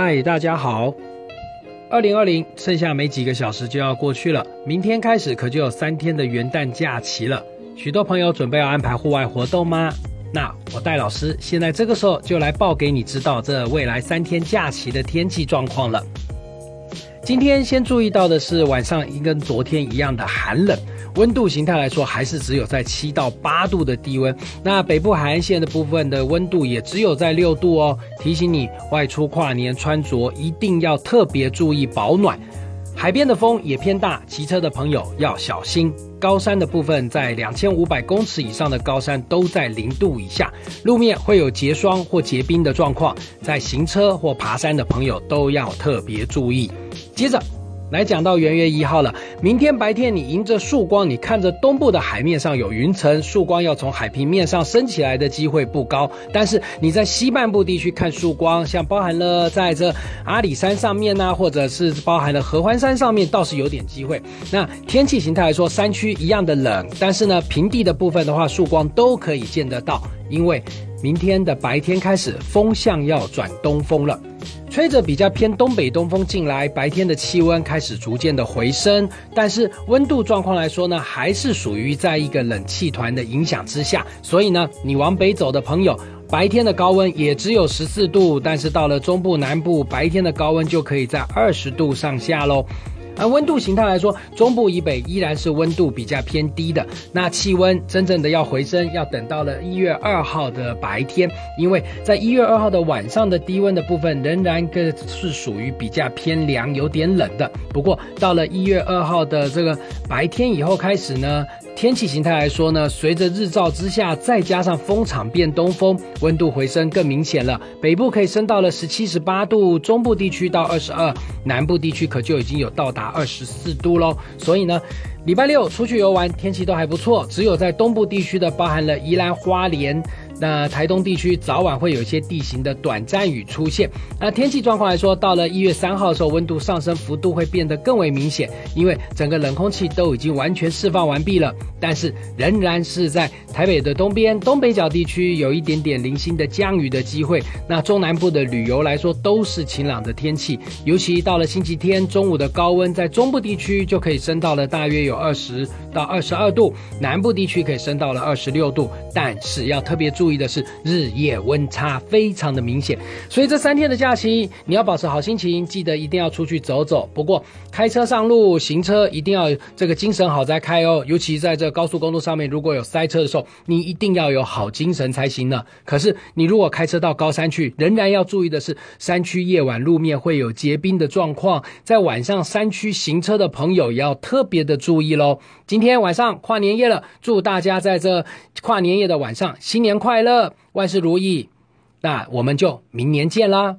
嗨，大家好！二零二零剩下没几个小时就要过去了，明天开始可就有三天的元旦假期了。许多朋友准备要安排户外活动吗？那我戴老师现在这个时候就来报给你知道这未来三天假期的天气状况了。今天先注意到的是晚上跟昨天一样的寒冷。温度形态来说，还是只有在七到八度的低温。那北部海岸线的部分的温度也只有在六度哦。提醒你，外出跨年穿着一定要特别注意保暖。海边的风也偏大，骑车的朋友要小心。高山的部分，在两千五百公尺以上的高山都在零度以下，路面会有结霜或结冰的状况。在行车或爬山的朋友都要特别注意。接着。来讲到元月一号了，明天白天你迎着曙光，你看着东部的海面上有云层，曙光要从海平面上升起来的机会不高。但是你在西半部地区看曙光，像包含了在这阿里山上面呢，或者是包含了合欢山上面，倒是有点机会。那天气形态来说，山区一样的冷，但是呢，平地的部分的话，曙光都可以见得到，因为明天的白天开始风向要转东风了。吹着比较偏东北东风进来，白天的气温开始逐渐的回升，但是温度状况来说呢，还是属于在一个冷气团的影响之下，所以呢，你往北走的朋友，白天的高温也只有十四度，但是到了中部南部，白天的高温就可以在二十度上下喽。按温度形态来说，中部以北依然是温度比较偏低的。那气温真正的要回升，要等到了一月二号的白天，因为在一月二号的晚上的低温的部分，仍然个是属于比较偏凉、有点冷的。不过到了一月二号的这个白天以后开始呢。天气形态来说呢，随着日照之下，再加上风场变东风，温度回升更明显了。北部可以升到了十七、十八度，中部地区到二十二，南部地区可就已经有到达二十四度喽。所以呢，礼拜六出去游玩，天气都还不错。只有在东部地区的，包含了宜兰花莲。那台东地区早晚会有一些地形的短暂雨出现。那天气状况来说，到了一月三号的时候，温度上升幅度会变得更为明显，因为整个冷空气都已经完全释放完毕了。但是仍然是在台北的东边、东北角地区有一点点零星的降雨的机会。那中南部的旅游来说都是晴朗的天气，尤其到了星期天中午的高温，在中部地区就可以升到了大约有二十到二十二度，南部地区可以升到了二十六度。但是要特别注。意的是日夜温差非常的明显，所以这三天的假期你要保持好心情，记得一定要出去走走。不过开车上路行车一定要这个精神好再开哦，尤其在这高速公路上面，如果有塞车的时候，你一定要有好精神才行呢。可是你如果开车到高山去，仍然要注意的是山区夜晚路面会有结冰的状况，在晚上山区行车的朋友也要特别的注意喽。今天晚上跨年夜了，祝大家在这跨年夜的晚上新年！快乐，万事如意，那我们就明年见啦。